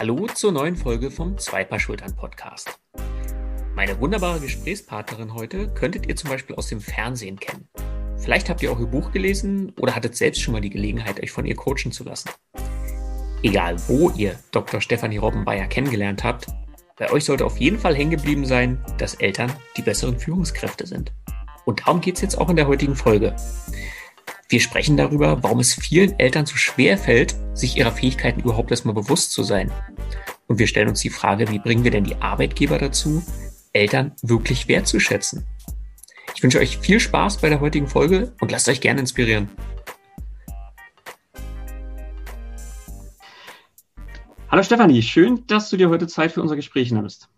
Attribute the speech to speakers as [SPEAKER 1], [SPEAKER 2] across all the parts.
[SPEAKER 1] Hallo zur neuen Folge vom Zwei Paar Schultern Podcast. Meine wunderbare Gesprächspartnerin heute könntet ihr zum Beispiel aus dem Fernsehen kennen. Vielleicht habt ihr auch ihr Buch gelesen oder hattet selbst schon mal die Gelegenheit, euch von ihr coachen zu lassen. Egal wo ihr Dr. Stefanie Robbenbayer kennengelernt habt, bei euch sollte auf jeden Fall hängen geblieben sein, dass Eltern die besseren Führungskräfte sind. Und darum geht es jetzt auch in der heutigen Folge. Wir sprechen darüber, warum es vielen Eltern so schwer fällt, sich ihrer Fähigkeiten überhaupt erstmal bewusst zu sein. Und wir stellen uns die Frage, wie bringen wir denn die Arbeitgeber dazu, Eltern wirklich wertzuschätzen? Ich wünsche euch viel Spaß bei der heutigen Folge und lasst euch gerne inspirieren. Hallo Stefanie, schön, dass du dir heute Zeit für unser Gespräch nimmst.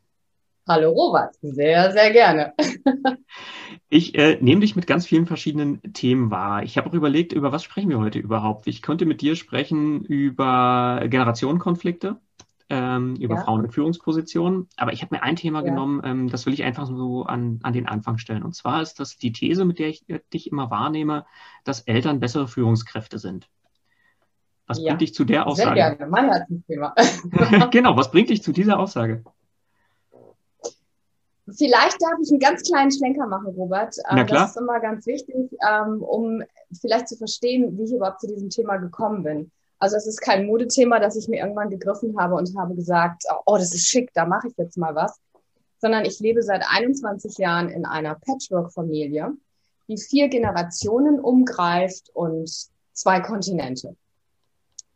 [SPEAKER 2] Hallo Robert, sehr, sehr gerne.
[SPEAKER 1] Ich äh, nehme dich mit ganz vielen verschiedenen Themen wahr. Ich habe auch überlegt, über was sprechen wir heute überhaupt. Ich könnte mit dir sprechen über Generationenkonflikte, ähm, über ja. Frauen in Führungspositionen. Aber ich habe mir ein Thema ja. genommen, ähm, das will ich einfach so an, an den Anfang stellen. Und zwar ist das die These, mit der ich äh, dich immer wahrnehme, dass Eltern bessere Führungskräfte sind. Was ja. bringt dich zu der Aussage?
[SPEAKER 2] Sehr gerne, mein Herzensthema.
[SPEAKER 1] genau, was bringt dich zu dieser Aussage?
[SPEAKER 2] Vielleicht darf ich einen ganz kleinen Schlenker machen, Robert.
[SPEAKER 1] Na ähm, klar.
[SPEAKER 2] Das ist immer ganz wichtig, ähm, um vielleicht zu verstehen, wie ich überhaupt zu diesem Thema gekommen bin. Also es ist kein Modethema, das ich mir irgendwann gegriffen habe und habe gesagt, oh, das ist schick, da mache ich jetzt mal was. Sondern ich lebe seit 21 Jahren in einer Patchwork-Familie, die vier Generationen umgreift und zwei Kontinente.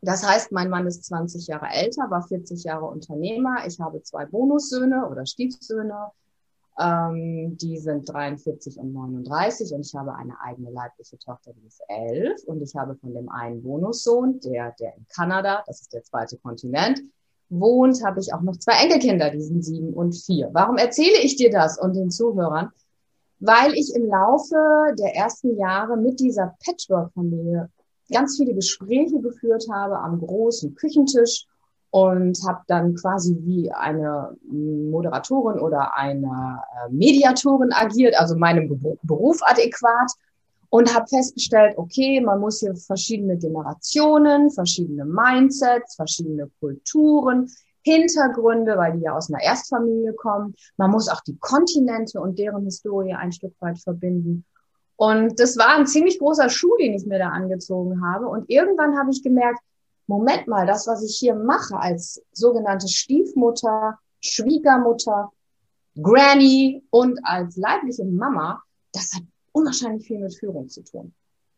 [SPEAKER 2] Das heißt, mein Mann ist 20 Jahre älter, war 40 Jahre Unternehmer. Ich habe zwei Bonussöhne oder Stiefsöhne, ähm, die sind 43 und 39 und ich habe eine eigene leibliche Tochter, die ist 11 und ich habe von dem einen Bonussohn, der, der in Kanada, das ist der zweite Kontinent, wohnt, habe ich auch noch zwei Enkelkinder, die sind sieben und vier. Warum erzähle ich dir das und den Zuhörern? Weil ich im Laufe der ersten Jahre mit dieser Patchwork-Familie ganz viele Gespräche geführt habe am großen Küchentisch und habe dann quasi wie eine Moderatorin oder eine äh, Mediatorin agiert, also meinem Beruf adäquat und habe festgestellt, okay, man muss hier verschiedene Generationen, verschiedene Mindsets, verschiedene Kulturen, Hintergründe, weil die ja aus einer Erstfamilie kommen. Man muss auch die Kontinente und deren Historie ein Stück weit verbinden. Und das war ein ziemlich großer Schuh, den ich mir da angezogen habe. Und irgendwann habe ich gemerkt, Moment mal, das, was ich hier mache als sogenannte Stiefmutter, Schwiegermutter, Granny und als leibliche Mama, das hat unwahrscheinlich viel mit Führung zu tun.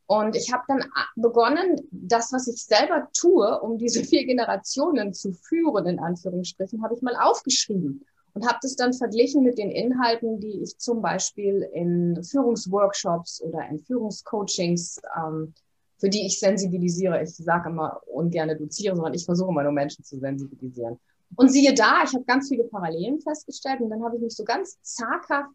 [SPEAKER 2] Und ich habe dann begonnen, das, was ich selber tue, um diese vier Generationen zu führen, in Anführungsstrichen, habe ich mal aufgeschrieben und habe das dann verglichen mit den Inhalten, die ich zum Beispiel in Führungsworkshops oder in Führungscoachings ähm, für die ich sensibilisiere. Ich sage immer ungern doziere, sondern ich versuche immer nur Menschen zu sensibilisieren. Und siehe da, ich habe ganz viele Parallelen festgestellt und dann habe ich mich so ganz zaghaft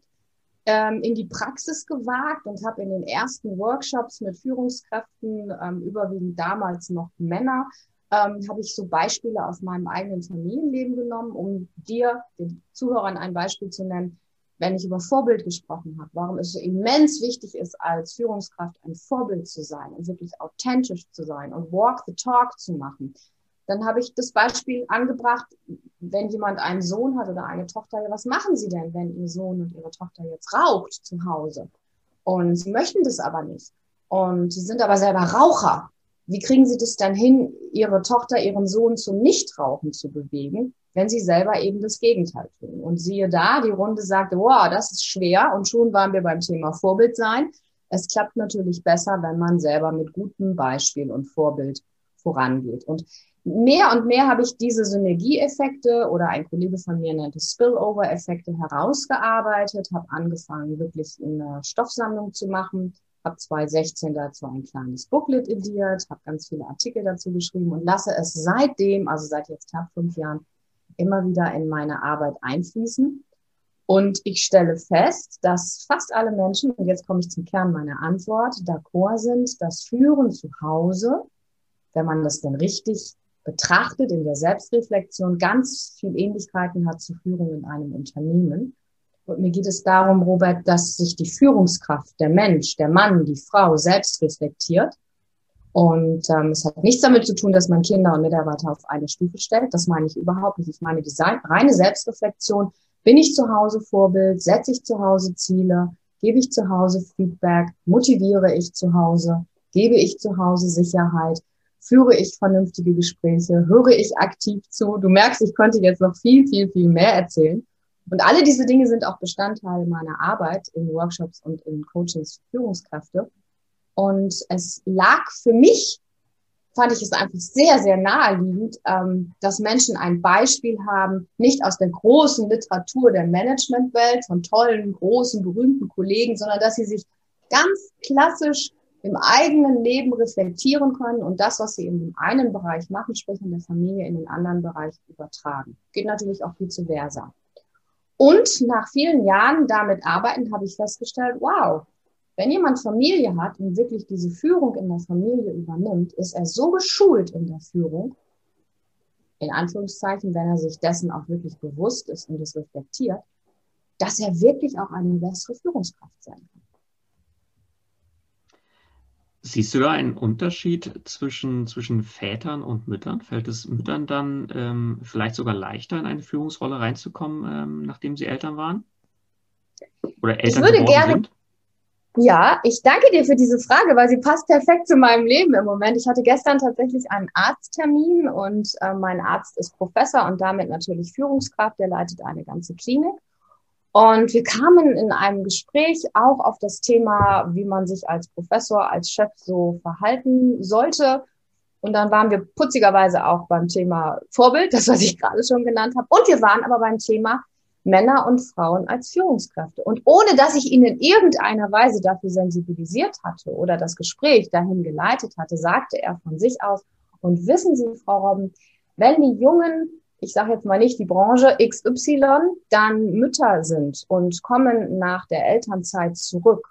[SPEAKER 2] ähm, in die Praxis gewagt und habe in den ersten Workshops mit Führungskräften, ähm, überwiegend damals noch Männer, ähm, habe ich so Beispiele aus meinem eigenen Familienleben genommen, um dir, den Zuhörern, ein Beispiel zu nennen, wenn ich über Vorbild gesprochen habe, warum es so immens wichtig ist, als Führungskraft ein Vorbild zu sein und wirklich authentisch zu sein und Walk the Talk zu machen, dann habe ich das Beispiel angebracht, wenn jemand einen Sohn hat oder eine Tochter, was machen Sie denn, wenn Ihr Sohn und Ihre Tochter jetzt raucht zu Hause? Und Sie möchten das aber nicht. Und Sie sind aber selber Raucher. Wie kriegen Sie das dann hin, Ihre Tochter, Ihren Sohn zum Nichtrauchen zu bewegen? Wenn sie selber eben das Gegenteil tun. Und siehe da, die Runde sagte, wow, das ist schwer. Und schon waren wir beim Thema Vorbild sein. Es klappt natürlich besser, wenn man selber mit gutem Beispiel und Vorbild vorangeht. Und mehr und mehr habe ich diese Synergieeffekte oder ein Kollege von mir nennt es Spillover-Effekte herausgearbeitet, habe angefangen, wirklich eine Stoffsammlung zu machen, habe 2016 dazu ein kleines Booklet ediert, habe ganz viele Artikel dazu geschrieben und lasse es seitdem, also seit jetzt knapp fünf Jahren, immer wieder in meine Arbeit einfließen. Und ich stelle fest, dass fast alle Menschen, und jetzt komme ich zum Kern meiner Antwort, d'accord sind, dass Führen zu Hause, wenn man das denn richtig betrachtet, in der Selbstreflexion ganz viel Ähnlichkeiten hat zu Führung in einem Unternehmen. Und mir geht es darum, Robert, dass sich die Führungskraft, der Mensch, der Mann, die Frau selbst reflektiert Und ähm, es hat nichts damit zu tun, dass man Kinder und Mitarbeiter auf eine Stufe stellt. Das meine ich überhaupt nicht. Ich meine die reine Selbstreflexion. Bin ich zu Hause Vorbild? Setze ich zu Hause Ziele? Gebe ich zu Hause Feedback? Motiviere ich zu Hause? Gebe ich zu Hause Sicherheit? Führe ich vernünftige Gespräche? Höre ich aktiv zu? Du merkst, ich könnte jetzt noch viel, viel, viel mehr erzählen. Und alle diese Dinge sind auch Bestandteil meiner Arbeit in Workshops und in Coachings für Führungskräfte. Und es lag für mich, fand ich es einfach sehr, sehr naheliegend, ähm, dass Menschen ein Beispiel haben, nicht aus der großen Literatur der Managementwelt von tollen, großen, berühmten Kollegen, sondern dass sie sich ganz klassisch im eigenen Leben reflektieren können und das, was sie in dem einen Bereich machen, sprich in der Familie, in den anderen Bereich übertragen. Geht natürlich auch zu versa. Und nach vielen Jahren damit arbeiten, habe ich festgestellt, wow, wenn jemand Familie hat und wirklich diese Führung in der Familie übernimmt, ist er so geschult in der Führung, in Anführungszeichen, wenn er sich dessen auch wirklich bewusst ist und es reflektiert, dass er wirklich auch eine bessere Führungskraft sein kann.
[SPEAKER 1] Siehst du da einen Unterschied zwischen, zwischen Vätern und Müttern? Fällt es Müttern dann ähm, vielleicht sogar leichter, in eine Führungsrolle reinzukommen, ähm, nachdem sie Eltern waren?
[SPEAKER 2] Oder Eltern ich würde gerne, sind? Ja, ich danke dir für diese Frage, weil sie passt perfekt zu meinem Leben im Moment. Ich hatte gestern tatsächlich einen Arzttermin und äh, mein Arzt ist Professor und damit natürlich Führungskraft. Der leitet eine ganze Klinik. Und wir kamen in einem Gespräch auch auf das Thema, wie man sich als Professor, als Chef so verhalten sollte. Und dann waren wir putzigerweise auch beim Thema Vorbild, das, was ich gerade schon genannt habe. Und wir waren aber beim Thema Männer und Frauen als Führungskräfte. Und ohne dass ich ihn in irgendeiner Weise dafür sensibilisiert hatte oder das Gespräch dahin geleitet hatte, sagte er von sich aus, und wissen Sie, Frau Robben, wenn die Jungen, ich sage jetzt mal nicht die Branche XY, dann Mütter sind und kommen nach der Elternzeit zurück,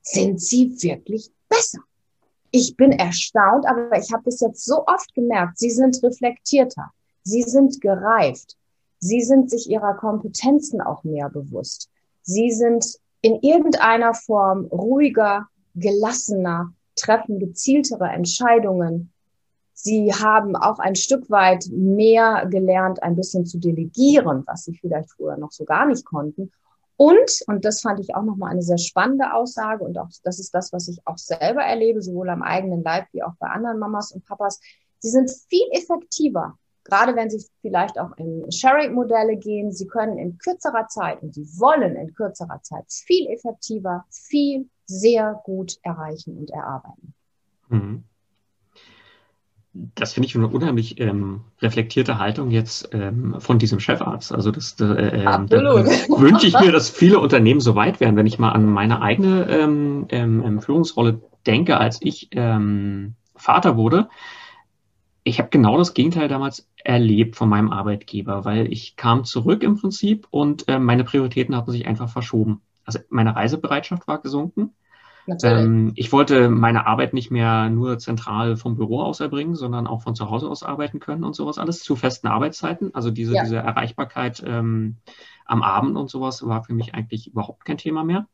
[SPEAKER 2] sind sie wirklich besser. Ich bin erstaunt, aber ich habe das jetzt so oft gemerkt, sie sind reflektierter, sie sind gereift, Sie sind sich ihrer Kompetenzen auch mehr bewusst. Sie sind in irgendeiner Form ruhiger, gelassener, treffen gezieltere Entscheidungen. Sie haben auch ein Stück weit mehr gelernt, ein bisschen zu delegieren, was sie vielleicht früher noch so gar nicht konnten. Und, und das fand ich auch nochmal eine sehr spannende Aussage und auch das ist das, was ich auch selber erlebe, sowohl am eigenen Leib wie auch bei anderen Mamas und Papas. Sie sind viel effektiver gerade wenn Sie vielleicht auch in Sharing-Modelle gehen, Sie können in kürzerer Zeit und Sie wollen in kürzerer Zeit viel effektiver, viel sehr gut erreichen und erarbeiten. Mhm.
[SPEAKER 1] Das finde ich eine unheimlich ähm, reflektierte Haltung jetzt ähm, von diesem Chefarzt. Also das äh, äh. Da wünsche ich mir, dass viele Unternehmen so weit werden, wenn ich mal an meine eigene ähm, ähm, ähm Führungsrolle denke, als ich ähm, Vater wurde ich habe genau das Gegenteil damals erlebt von meinem Arbeitgeber, weil ich kam zurück im Prinzip und äh, meine Prioritäten hatten sich einfach verschoben. Also meine Reisebereitschaft war gesunken. Ähm, ich wollte meine Arbeit nicht mehr nur zentral vom Büro aus erbringen, sondern auch von zu Hause aus arbeiten können und sowas alles zu festen Arbeitszeiten. Also diese, ja. diese Erreichbarkeit ähm, am Abend und sowas war für mich eigentlich überhaupt kein Thema mehr.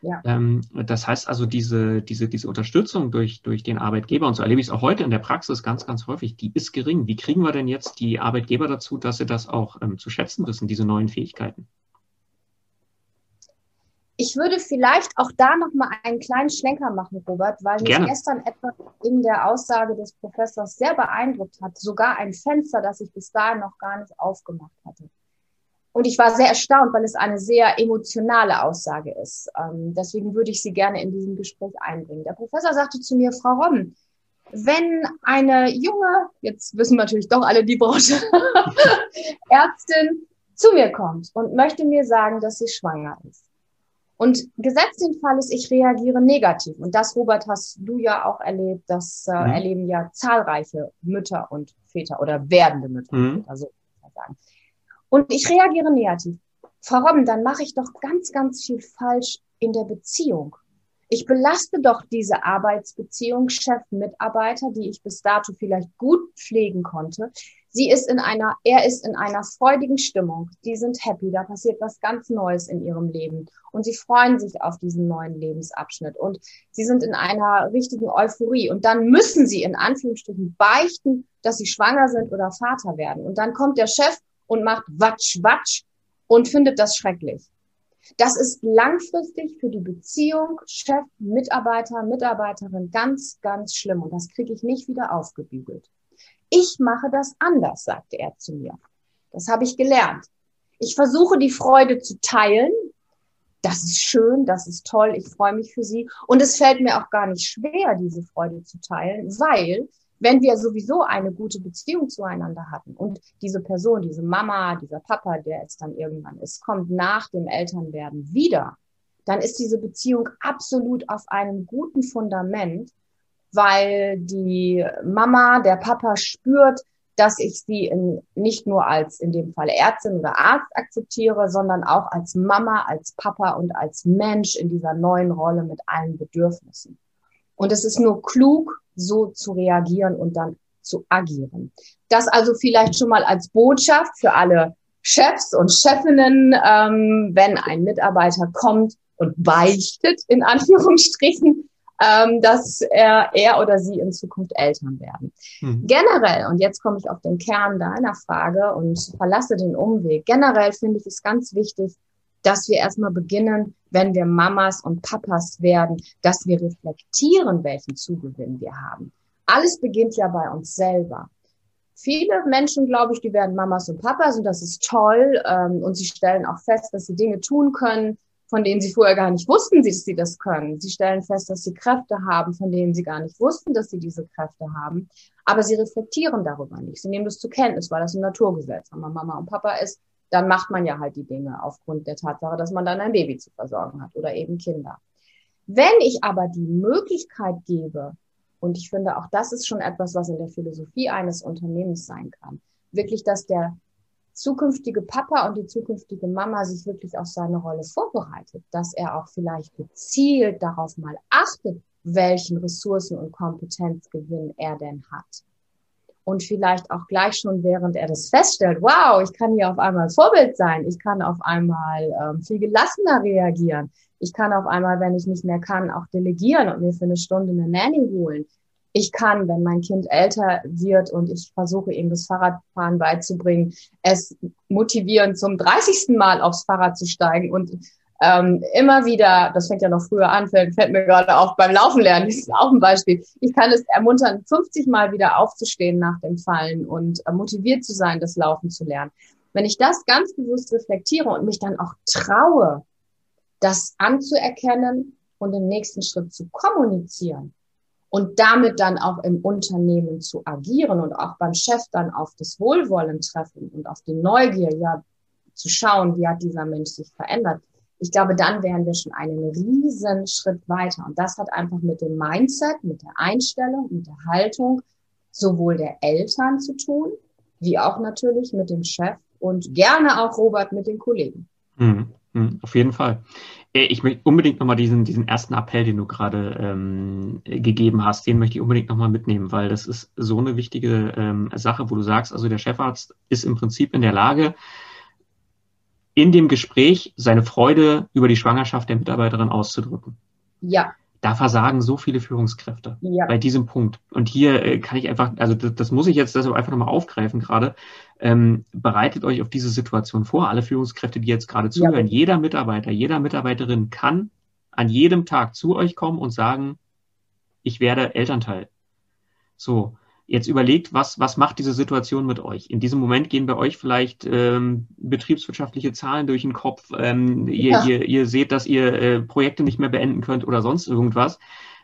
[SPEAKER 1] Ja. Ähm, das heißt also, diese, diese, diese Unterstützung durch, durch den Arbeitgeber, und so erlebe ich es auch heute in der Praxis ganz, ganz häufig, die ist gering. Wie kriegen wir denn jetzt die Arbeitgeber dazu, dass sie das auch ähm, zu schätzen wissen, diese neuen Fähigkeiten?
[SPEAKER 2] Ich würde vielleicht auch da nochmal einen kleinen Schlenker machen, Robert, weil mich Gerne. gestern etwas in der Aussage des Professors sehr beeindruckt hat. Sogar ein Fenster, das ich bis dahin noch gar nicht aufgemacht hatte. Und ich war sehr erstaunt, weil es eine sehr emotionale Aussage ist. Ähm, deswegen würde ich sie gerne in diesem Gespräch einbringen. Der Professor sagte zu mir, Frau Robben, wenn eine junge, jetzt wissen wir natürlich doch alle die Branche, Ärztin zu mir kommt und möchte mir sagen, dass sie schwanger ist. Und gesetzt den Fall ist, ich reagiere negativ. Und das, Robert, hast du ja auch erlebt. Das äh, mhm. erleben ja zahlreiche Mütter und Väter oder werdende Mütter und mhm. Väter, so kann man sagen. Und ich reagiere negativ. Frau Robben, dann mache ich doch ganz, ganz viel falsch in der Beziehung. Ich belaste doch diese Arbeitsbeziehung, Chef, Mitarbeiter, die ich bis dato vielleicht gut pflegen konnte. Sie ist in einer, er ist in einer freudigen Stimmung. Die sind happy. Da passiert was ganz Neues in ihrem Leben. Und sie freuen sich auf diesen neuen Lebensabschnitt. Und sie sind in einer richtigen Euphorie. Und dann müssen sie in Anführungsstrichen beichten, dass sie schwanger sind oder Vater werden. Und dann kommt der Chef und macht Watsch, Watsch und findet das schrecklich. Das ist langfristig für die Beziehung Chef, Mitarbeiter, Mitarbeiterin ganz, ganz schlimm. Und das kriege ich nicht wieder aufgebügelt. Ich mache das anders, sagte er zu mir. Das habe ich gelernt. Ich versuche die Freude zu teilen. Das ist schön, das ist toll, ich freue mich für Sie. Und es fällt mir auch gar nicht schwer, diese Freude zu teilen, weil wenn wir sowieso eine gute Beziehung zueinander hatten und diese Person, diese Mama, dieser Papa, der es dann irgendwann ist, kommt nach dem Elternwerden wieder, dann ist diese Beziehung absolut auf einem guten Fundament weil die Mama, der Papa spürt, dass ich sie in, nicht nur als in dem Fall Ärztin oder Arzt akzeptiere, sondern auch als Mama, als Papa und als Mensch in dieser neuen Rolle mit allen Bedürfnissen. Und es ist nur klug, so zu reagieren und dann zu agieren. Das also vielleicht schon mal als Botschaft für alle Chefs und Chefinnen, ähm, wenn ein Mitarbeiter kommt und beichtet, in Anführungsstrichen, ähm, dass er, er oder sie in Zukunft Eltern werden. Mhm. Generell, und jetzt komme ich auf den Kern deiner Frage und verlasse den Umweg, generell finde ich es ganz wichtig, dass wir erstmal beginnen, wenn wir Mamas und Papas werden, dass wir reflektieren, welchen Zugewinn wir haben. Alles beginnt ja bei uns selber. Viele Menschen, glaube ich, die werden Mamas und Papas und das ist toll. Ähm, und sie stellen auch fest, dass sie Dinge tun können, von denen sie vorher gar nicht wussten, dass sie das können. Sie stellen fest, dass sie Kräfte haben, von denen sie gar nicht wussten, dass sie diese Kräfte haben. Aber sie reflektieren darüber nicht. Sie nehmen das zur Kenntnis, weil das ein Naturgesetz. Wenn man Mama und Papa ist, dann macht man ja halt die Dinge aufgrund der Tatsache, dass man dann ein Baby zu versorgen hat oder eben Kinder. Wenn ich aber die Möglichkeit gebe, und ich finde auch das ist schon etwas, was in der Philosophie eines Unternehmens sein kann, wirklich, dass der zukünftige Papa und die zukünftige Mama sich wirklich auf seine Rolle vorbereitet, dass er auch vielleicht gezielt darauf mal achtet, welchen Ressourcen und Kompetenzgewinn er denn hat. Und vielleicht auch gleich schon, während er das feststellt, wow, ich kann hier auf einmal Vorbild sein, ich kann auf einmal ähm, viel gelassener reagieren, ich kann auf einmal, wenn ich nicht mehr kann, auch delegieren und mir für eine Stunde eine Nanny holen ich kann, wenn mein Kind älter wird und ich versuche ihm das Fahrradfahren beizubringen, es motivieren, zum 30. Mal aufs Fahrrad zu steigen und ähm, immer wieder, das fängt ja noch früher an, fällt, fällt mir gerade auf beim Laufen lernen, das ist auch ein Beispiel. Ich kann es ermuntern, 50 Mal wieder aufzustehen nach dem Fallen und äh, motiviert zu sein, das Laufen zu lernen. Wenn ich das ganz bewusst reflektiere und mich dann auch traue, das anzuerkennen und im nächsten Schritt zu kommunizieren, und damit dann auch im Unternehmen zu agieren und auch beim Chef dann auf das Wohlwollen treffen und auf die Neugier, ja, zu schauen, wie hat dieser Mensch sich verändert. Ich glaube, dann wären wir schon einen riesen Schritt weiter. Und das hat einfach mit dem Mindset, mit der Einstellung, mit der Haltung sowohl der Eltern zu tun, wie auch natürlich mit dem Chef und gerne auch Robert mit den Kollegen.
[SPEAKER 1] Mhm. Mhm, auf jeden Fall. Äh, ich möchte unbedingt nochmal diesen, diesen ersten Appell, den du gerade ähm, gegeben hast, den möchte ich unbedingt nochmal mitnehmen, weil das ist so eine wichtige ähm, Sache, wo du sagst, also der Chefarzt ist im Prinzip in der Lage, in dem Gespräch seine Freude über die Schwangerschaft der Mitarbeiterin auszudrücken.
[SPEAKER 2] Ja.
[SPEAKER 1] Da versagen so viele Führungskräfte ja. bei diesem Punkt. Und hier äh, kann ich einfach, also das, das muss ich jetzt deshalb einfach nochmal aufgreifen gerade. Ähm, bereitet euch auf diese Situation vor. Alle Führungskräfte, die jetzt gerade zuhören, ja. jeder Mitarbeiter, jeder Mitarbeiterin kann an jedem Tag zu euch kommen und sagen, ich werde Elternteil. So, Jetzt überlegt, was, was macht diese Situation mit euch? In diesem Moment gehen bei euch vielleicht ähm, betriebswirtschaftliche Zahlen durch den Kopf. Ähm, ihr, ja. ihr, ihr seht, dass ihr äh, Projekte nicht mehr beenden könnt oder sonst irgendwas.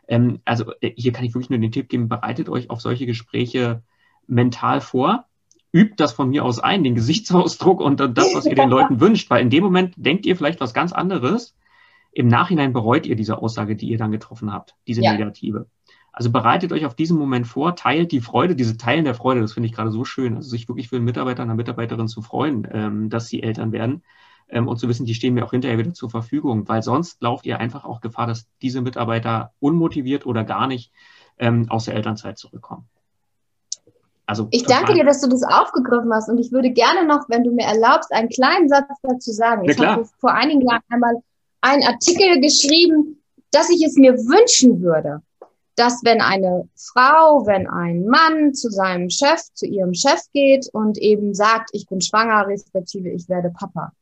[SPEAKER 1] Ähm, also äh, hier kann ich wirklich nur den Tipp geben, bereitet euch auf solche Gespräche mental vor. Übt das von mir aus ein, den Gesichtsausdruck und das, was ihr den Leuten wünscht, weil in dem Moment denkt ihr vielleicht was ganz anderes. Im Nachhinein bereut ihr diese Aussage, die ihr dann getroffen habt, diese ja. negative. Also bereitet euch auf diesen Moment vor, teilt die Freude, diese Teilen der Freude, das finde ich gerade so schön. Also sich wirklich für einen Mitarbeiter, eine Mitarbeiterin zu freuen, ähm, dass sie Eltern werden ähm, und zu wissen, die stehen mir auch hinterher wieder zur Verfügung, weil sonst lauft ihr einfach auch Gefahr, dass diese Mitarbeiter unmotiviert oder gar nicht ähm, aus der Elternzeit zurückkommen.
[SPEAKER 2] Also ich danke dir, dass du das aufgegriffen hast und ich würde gerne noch, wenn du mir erlaubst, einen kleinen Satz dazu sagen. Ich habe vor einigen Jahren einmal einen Artikel geschrieben, dass ich es mir wünschen würde, dass wenn eine Frau, wenn ein Mann zu seinem Chef, zu ihrem Chef geht und eben sagt, ich bin schwanger, respektive ich werde Papa,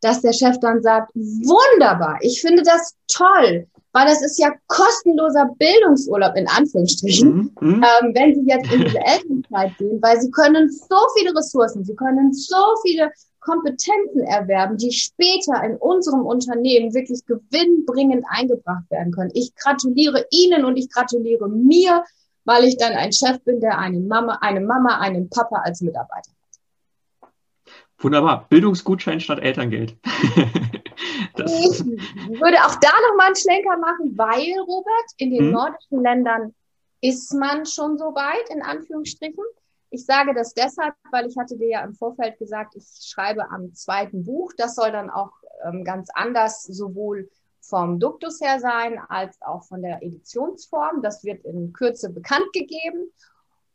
[SPEAKER 2] dass der Chef dann sagt, wunderbar, ich finde das toll, weil das ist ja kostenloser Bildungsurlaub in Anführungsstrichen, mhm. ähm, wenn sie jetzt in diese Elternzeit gehen, weil sie können so viele Ressourcen, sie können so viele Kompetenzen erwerben, die später in unserem Unternehmen wirklich gewinnbringend eingebracht werden können. Ich gratuliere Ihnen und ich gratuliere mir, weil ich dann ein Chef bin, der eine Mama, eine Mama, einen Papa als Mitarbeiter hat.
[SPEAKER 1] Wunderbar. Bildungsgutschein statt Elterngeld.
[SPEAKER 2] ich würde auch da nochmal einen Schlenker machen, weil, Robert, in den hm? nordischen Ländern ist man schon so weit, in Anführungsstrichen. Ich sage das deshalb, weil ich hatte dir ja im Vorfeld gesagt, ich schreibe am zweiten Buch. Das soll dann auch ähm, ganz anders sowohl vom Duktus her sein als auch von der Editionsform. Das wird in Kürze bekannt gegeben.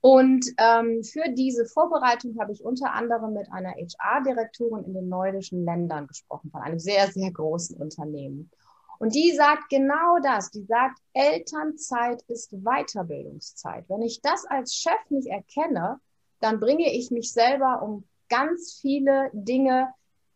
[SPEAKER 2] Und ähm, für diese Vorbereitung habe ich unter anderem mit einer HR-Direktorin in den nordischen Ländern gesprochen, von einem sehr, sehr großen Unternehmen. Und die sagt genau das. Die sagt, Elternzeit ist Weiterbildungszeit. Wenn ich das als Chef nicht erkenne, dann bringe ich mich selber um ganz viele Dinge,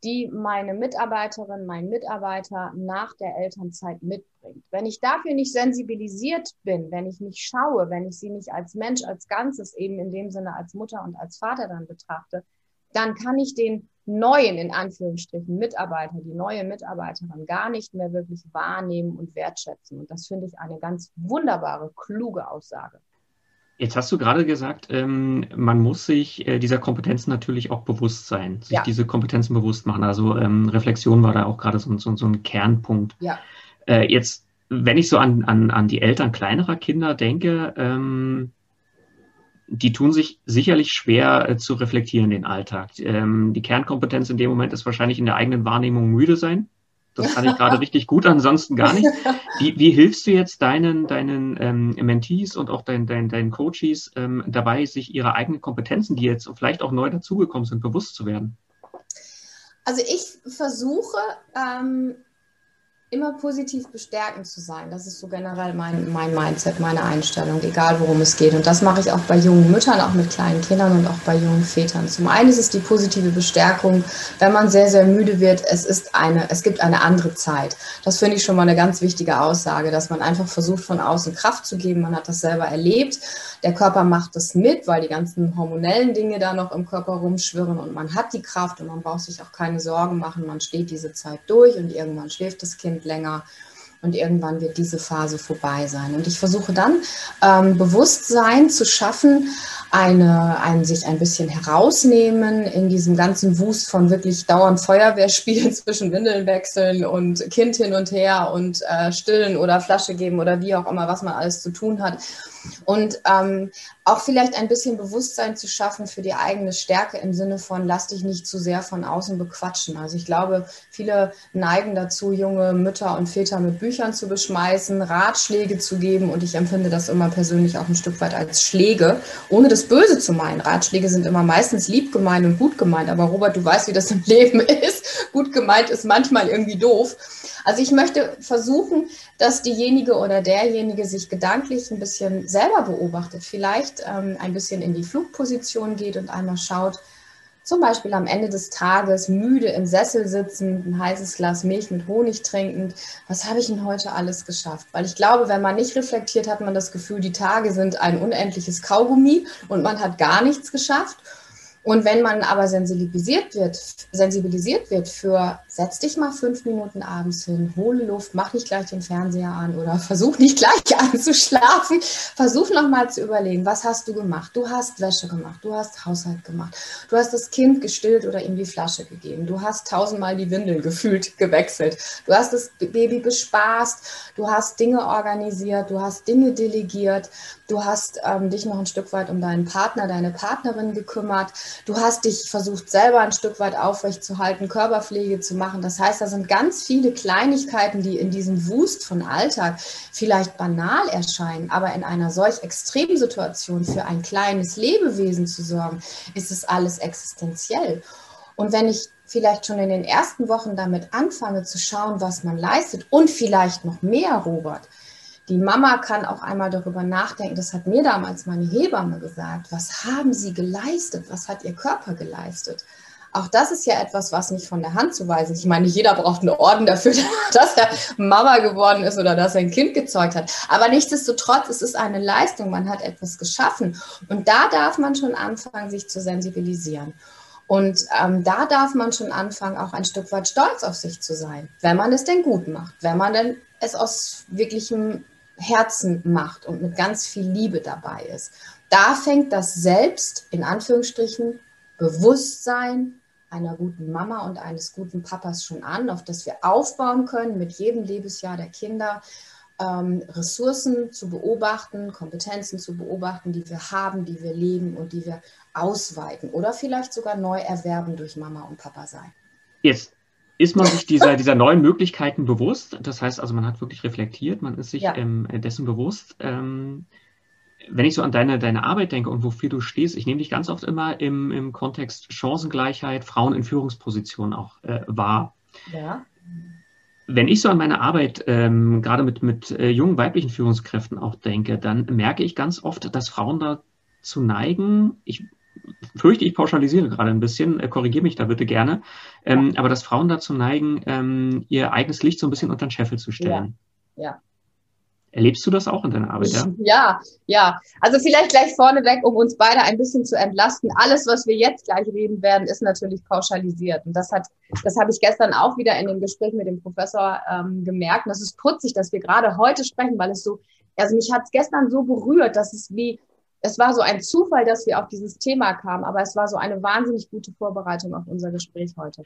[SPEAKER 2] die meine Mitarbeiterin, mein Mitarbeiter nach der Elternzeit mitbringt. Wenn ich dafür nicht sensibilisiert bin, wenn ich nicht schaue, wenn ich sie nicht als Mensch, als Ganzes eben in dem Sinne als Mutter und als Vater dann betrachte, dann kann ich den neuen, in Anführungsstrichen, Mitarbeiter, die neue Mitarbeiterin gar nicht mehr wirklich wahrnehmen und wertschätzen. Und das finde ich eine ganz wunderbare, kluge Aussage.
[SPEAKER 1] Jetzt hast du gerade gesagt, ähm, man muss sich äh, dieser Kompetenzen natürlich auch bewusst sein, sich ja. diese Kompetenzen bewusst machen. Also ähm, Reflexion war da auch gerade so, so, so, ein Kernpunkt. Ja. Äh, jetzt, wenn ich so an, an, an die Eltern kleinerer Kinder denke, ähm, die tun sich sicherlich schwer äh, zu reflektieren, den Alltag. Ähm, die Kernkompetenz in dem Moment ist wahrscheinlich in der eigenen Wahrnehmung müde sein. Das kann ich gerade richtig gut, ansonsten gar nicht. Wie, wie hilfst du jetzt deinen, deinen ähm, Mentees und auch deinen, deinen, deinen Coaches ähm, dabei, sich ihre eigenen Kompetenzen, die jetzt vielleicht auch neu dazugekommen sind, bewusst zu werden?
[SPEAKER 2] Also ich versuche ähm, immer positiv bestärkend zu sein. Das ist so generell mein, mein Mindset, meine Einstellung, egal worum es geht. Und das mache ich auch bei jungen Müttern, auch mit kleinen Kindern und auch bei jungen Vätern. Zum einen ist es die positive Bestärkung, wenn man sehr, sehr müde wird, es ist eine, es gibt eine andere Zeit. Das finde ich schon mal eine ganz wichtige Aussage, dass man einfach versucht, von außen Kraft zu geben. Man hat das selber erlebt. Der Körper macht das mit, weil die ganzen hormonellen Dinge da noch im Körper rumschwirren und man hat die Kraft und man braucht sich auch keine Sorgen machen. Man steht diese Zeit durch und irgendwann schläft das Kind länger und irgendwann wird diese Phase vorbei sein. Und ich versuche dann ähm, Bewusstsein zu schaffen, eine, ein, sich ein bisschen herausnehmen in diesem ganzen Wust von wirklich dauernd Feuerwehrspielen zwischen Windeln wechseln und Kind hin und her und äh, stillen oder Flasche geben oder wie auch immer, was man alles zu tun hat und ähm, auch vielleicht ein bisschen Bewusstsein zu schaffen für die eigene Stärke im Sinne von, lass dich nicht zu sehr von außen bequatschen. Also ich glaube, viele neigen dazu, junge Mütter und Väter mit Büchern zu beschmeißen, Ratschläge zu geben und ich empfinde das immer persönlich auch ein Stück weit als Schläge, ohne das Böse zu meinen. Ratschläge sind immer meistens lieb gemeint und gut gemeint, aber Robert, du weißt, wie das im Leben ist. Gut gemeint ist manchmal irgendwie doof. Also ich möchte versuchen, dass diejenige oder derjenige sich gedanklich ein bisschen selber beobachtet, vielleicht ähm, ein bisschen in die Flugposition geht und einmal schaut, zum Beispiel am Ende des Tages müde im Sessel sitzend, ein heißes Glas Milch mit Honig trinkend, was habe ich denn heute alles geschafft? Weil ich glaube, wenn man nicht reflektiert, hat man das Gefühl, die Tage sind ein unendliches Kaugummi und man hat gar nichts geschafft. Und wenn man aber sensibilisiert wird, sensibilisiert wird für, setz dich mal fünf Minuten abends hin, hole Luft, mach nicht gleich den Fernseher an oder versuch nicht gleich anzuschlafen, versuch nochmal zu überlegen, was hast du gemacht? Du hast Wäsche gemacht, du hast Haushalt gemacht, du hast das Kind gestillt oder ihm die Flasche gegeben, du hast tausendmal die Windeln gefühlt gewechselt, du hast das Baby bespaßt, du hast Dinge organisiert, du hast Dinge delegiert, du hast ähm, dich noch ein Stück weit um deinen Partner, deine Partnerin gekümmert, Du hast dich versucht, selber ein Stück weit aufrechtzuerhalten, Körperpflege zu machen. Das heißt, da sind ganz viele Kleinigkeiten, die in diesem Wust von Alltag vielleicht banal erscheinen, aber in einer solch extremen Situation für ein kleines Lebewesen zu sorgen, ist es alles existenziell. Und wenn ich vielleicht schon in den ersten Wochen damit anfange zu schauen, was man leistet und vielleicht noch mehr, Robert, die Mama kann auch einmal darüber nachdenken, das hat mir damals meine Hebamme gesagt, was haben sie geleistet, was hat ihr Körper geleistet. Auch das ist ja etwas, was nicht von der Hand zu weisen ist. Ich meine, jeder braucht einen Orden dafür, dass er Mama geworden ist oder dass er ein Kind gezeugt hat. Aber nichtsdestotrotz, es ist eine Leistung, man hat etwas geschaffen. Und da darf man schon anfangen, sich zu sensibilisieren. Und ähm, da darf man schon anfangen, auch ein Stück weit stolz auf sich zu sein, wenn man es denn gut macht, wenn man denn es aus wirklichem Herzen macht und mit ganz viel Liebe dabei ist. Da fängt das Selbst, in Anführungsstrichen, Bewusstsein einer guten Mama und eines guten Papas schon an, auf das wir aufbauen können mit jedem Lebensjahr der Kinder, ähm, Ressourcen zu beobachten, Kompetenzen zu beobachten, die wir haben, die wir leben und die wir ausweiten oder vielleicht sogar neu erwerben durch Mama und Papa sein.
[SPEAKER 1] Jetzt ist man sich dieser, dieser neuen Möglichkeiten bewusst. Das heißt also, man hat wirklich reflektiert, man ist sich ja. ähm, dessen bewusst. Ähm, wenn ich so an deine, deine Arbeit denke und wofür du stehst, ich nehme dich ganz oft immer im, im Kontext Chancengleichheit, Frauen in Führungspositionen auch äh, wahr. Ja. Wenn ich so an meine Arbeit ähm, gerade mit, mit äh, jungen weiblichen Führungskräften auch denke, dann merke ich ganz oft, dass Frauen dazu neigen, ich fürchte, ich pauschalisiere gerade ein bisschen, äh, korrigiere mich da bitte gerne, ähm, ja. aber dass Frauen dazu neigen, ähm, ihr eigenes Licht so ein bisschen unter den Scheffel zu stellen. Ja. ja. Erlebst du das auch in deiner Arbeit?
[SPEAKER 2] Ja? ja, ja. Also vielleicht gleich vorneweg, um uns beide ein bisschen zu entlasten. Alles, was wir jetzt gleich reden werden, ist natürlich pauschalisiert. Und das hat, das habe ich gestern auch wieder in dem Gespräch mit dem Professor ähm, gemerkt. Und das ist putzig, dass wir gerade heute sprechen, weil es so, also mich hat es gestern so berührt, dass es wie, es war so ein Zufall, dass wir auf dieses Thema kamen, aber es war so eine wahnsinnig gute Vorbereitung auf unser Gespräch heute.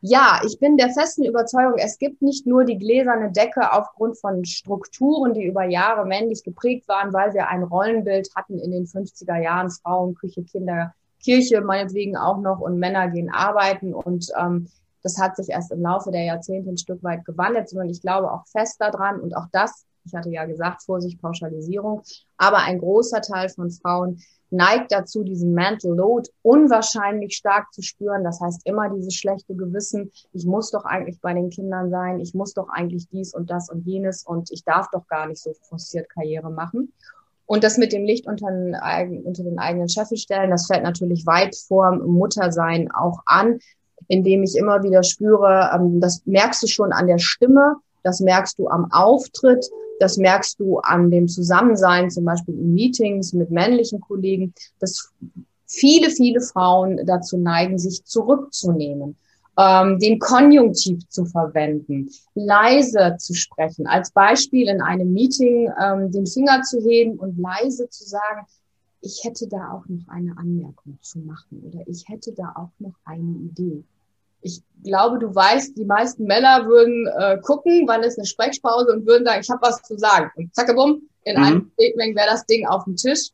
[SPEAKER 2] Ja, ich bin der festen Überzeugung, es gibt nicht nur die gläserne Decke aufgrund von Strukturen, die über Jahre männlich geprägt waren, weil wir ein Rollenbild hatten in den 50er Jahren, Frauen, Küche, Kinder, Kirche meinetwegen auch noch und Männer gehen arbeiten und ähm, das hat sich erst im Laufe der Jahrzehnte ein Stück weit gewandelt, sondern ich glaube auch fest daran und auch das ich hatte ja gesagt, Vorsicht, Pauschalisierung. Aber ein großer Teil von Frauen neigt dazu, diesen Mental Load unwahrscheinlich stark zu spüren. Das heißt immer dieses schlechte Gewissen. Ich muss doch eigentlich bei den Kindern sein. Ich muss doch eigentlich dies und das und jenes und ich darf doch gar nicht so forciert Karriere machen. Und das mit dem Licht unter den, unter den eigenen Scheffel stellen, das fällt natürlich weit vor Muttersein auch an, indem ich immer wieder spüre, ähm, das merkst du schon an der Stimme, das merkst du am Auftritt, das merkst du an dem Zusammensein, zum Beispiel in Meetings mit männlichen Kollegen, dass viele, viele Frauen dazu neigen, sich zurückzunehmen, ähm, den Konjunktiv zu verwenden, leise zu sprechen. Als Beispiel in einem Meeting ähm, den Finger zu heben und leise zu sagen, ich hätte da auch noch eine Anmerkung zu machen oder ich hätte da auch noch eine Idee ich glaube, du weißt, die meisten Männer würden äh, gucken, wann ist eine Sprechpause und würden sagen, ich habe was zu sagen. Und zacke bumm, in mhm. einem Statement wäre das Ding auf dem Tisch.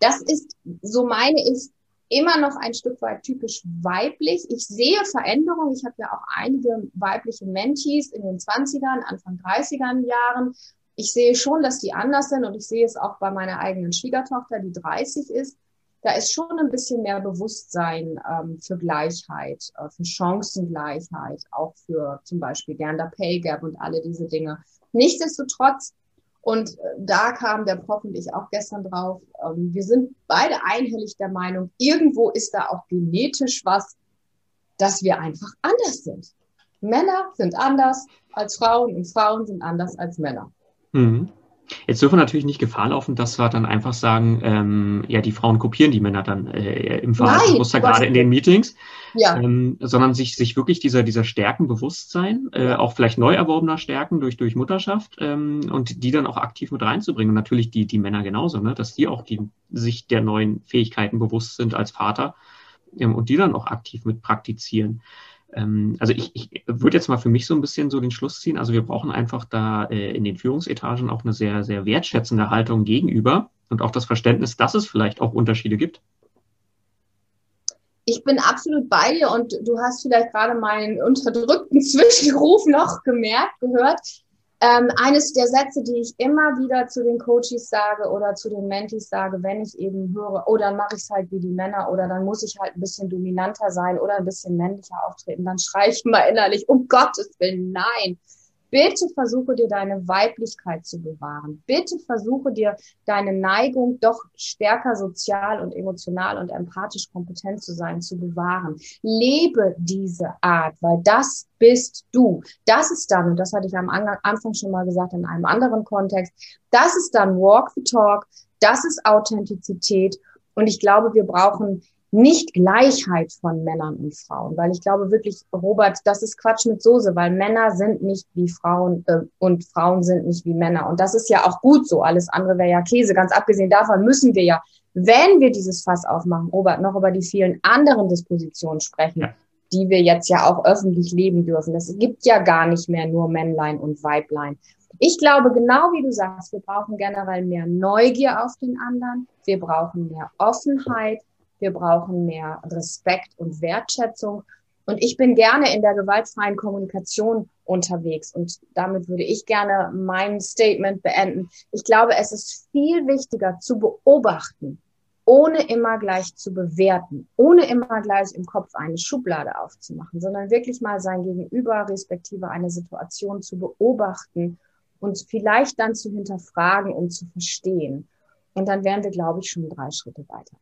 [SPEAKER 2] Das ist, so meine ich, immer noch ein Stück weit typisch weiblich. Ich sehe Veränderungen. Ich habe ja auch einige weibliche Mentees in den 20ern, Anfang 30ern Jahren. Ich sehe schon, dass die anders sind und ich sehe es auch bei meiner eigenen Schwiegertochter, die 30 ist da ist schon ein bisschen mehr Bewusstsein ähm, für Gleichheit, äh, für Chancengleichheit, auch für zum Beispiel Gender Pay Gap und alle diese Dinge. Nichtsdestotrotz, und äh, da kam der Prof und ich auch gestern drauf, ähm, wir sind beide einhellig der Meinung, irgendwo ist da auch genetisch was, dass wir einfach anders sind. Männer sind anders als Frauen und Frauen sind anders als Männer.
[SPEAKER 1] Mhm. Jetzt dürfen wir natürlich nicht Gefahr laufen, dass wir dann einfach sagen, ähm, ja, die Frauen kopieren die Männer dann äh, im Verhaltensmuster, gerade in den Meetings, ja. ähm, sondern sich, sich wirklich dieser, dieser Stärken bewusst sein, äh, auch vielleicht neu erworbener Stärken durch, durch Mutterschaft ähm, und die dann auch aktiv mit reinzubringen. Und natürlich die, die Männer genauso, ne, dass die auch die, sich der neuen Fähigkeiten bewusst sind als Vater ähm, und die dann auch aktiv mit praktizieren. Ähm, also ich, ich würde jetzt mal für mich so ein bisschen so den Schluss ziehen. Also wir brauchen einfach da äh, in den Führungsetagen auch eine sehr, sehr wertschätzende Haltung gegenüber und auch das Verständnis, dass es vielleicht auch Unterschiede gibt.
[SPEAKER 2] ich bin absolut bei dir und du hast vielleicht gerade meinen unterdrückten Zwischenruf noch gemerkt, gehört. Ähm, eines der Sätze, die ich immer wieder zu den Coaches sage oder zu den Mentis sage, wenn ich eben höre, oh, dann mache ich es halt wie die Männer oder dann muss ich halt ein bisschen dominanter sein oder ein bisschen männlicher auftreten, dann schreie ich mal innerlich, um Gottes Willen, nein. Bitte versuche dir deine Weiblichkeit zu bewahren. Bitte versuche dir deine Neigung, doch stärker sozial und emotional und empathisch kompetent zu sein, zu bewahren. Lebe diese Art, weil das bist du. Das ist dann, und das hatte ich am Anfang schon mal gesagt in einem anderen Kontext, das ist dann Walk the Talk, das ist Authentizität. Und ich glaube, wir brauchen nicht Gleichheit von Männern und Frauen, weil ich glaube wirklich, Robert, das ist Quatsch mit Soße, weil Männer sind nicht wie Frauen äh, und Frauen sind nicht wie Männer. Und das ist ja auch gut so. Alles andere wäre ja Käse. Ganz abgesehen davon müssen wir ja, wenn wir dieses Fass aufmachen, Robert, noch über die vielen anderen Dispositionen sprechen, ja. die wir jetzt ja auch öffentlich leben dürfen. Es gibt ja gar nicht mehr nur Männlein und Weiblein. Ich glaube, genau wie du sagst, wir brauchen generell mehr Neugier auf den anderen. Wir brauchen mehr Offenheit wir brauchen mehr Respekt und Wertschätzung. Und ich bin gerne in der gewaltfreien Kommunikation unterwegs. Und damit würde ich gerne mein Statement beenden. Ich glaube, es ist viel wichtiger zu beobachten, ohne immer gleich zu bewerten, ohne immer gleich im Kopf eine Schublade aufzumachen, sondern wirklich mal sein Gegenüber respektive eine Situation zu beobachten und vielleicht dann zu hinterfragen und zu verstehen. Und dann wären wir, glaube ich, schon drei Schritte weiter.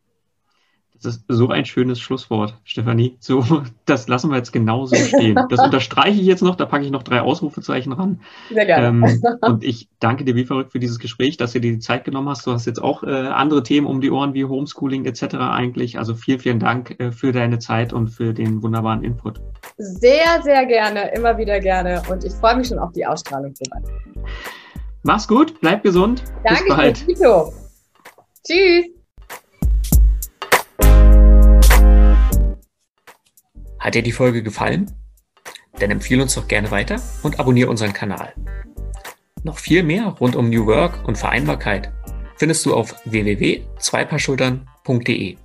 [SPEAKER 1] Das ist so ein schönes Schlusswort, Stefanie. So, das lassen wir jetzt genauso stehen. Das unterstreiche ich jetzt noch, da packe ich noch drei Ausrufezeichen ran. Sehr gerne. Ähm, und ich danke dir wie verrückt für dieses Gespräch, dass du dir die Zeit genommen hast. Du hast jetzt auch äh, andere Themen um die Ohren wie Homeschooling etc. eigentlich. Also vielen, vielen Dank äh, für deine Zeit und für den wunderbaren Input.
[SPEAKER 2] Sehr, sehr gerne, immer wieder gerne. Und ich freue mich schon auf die Ausstrahlung.
[SPEAKER 1] Mach's gut, bleib gesund.
[SPEAKER 2] Danke, Bis bald. Tito. Tschüss.
[SPEAKER 1] Hat dir die Folge gefallen? Dann empfehle uns doch gerne weiter und abonniere unseren Kanal. Noch viel mehr rund um New Work und Vereinbarkeit findest du auf www.zweipaarschultern.de.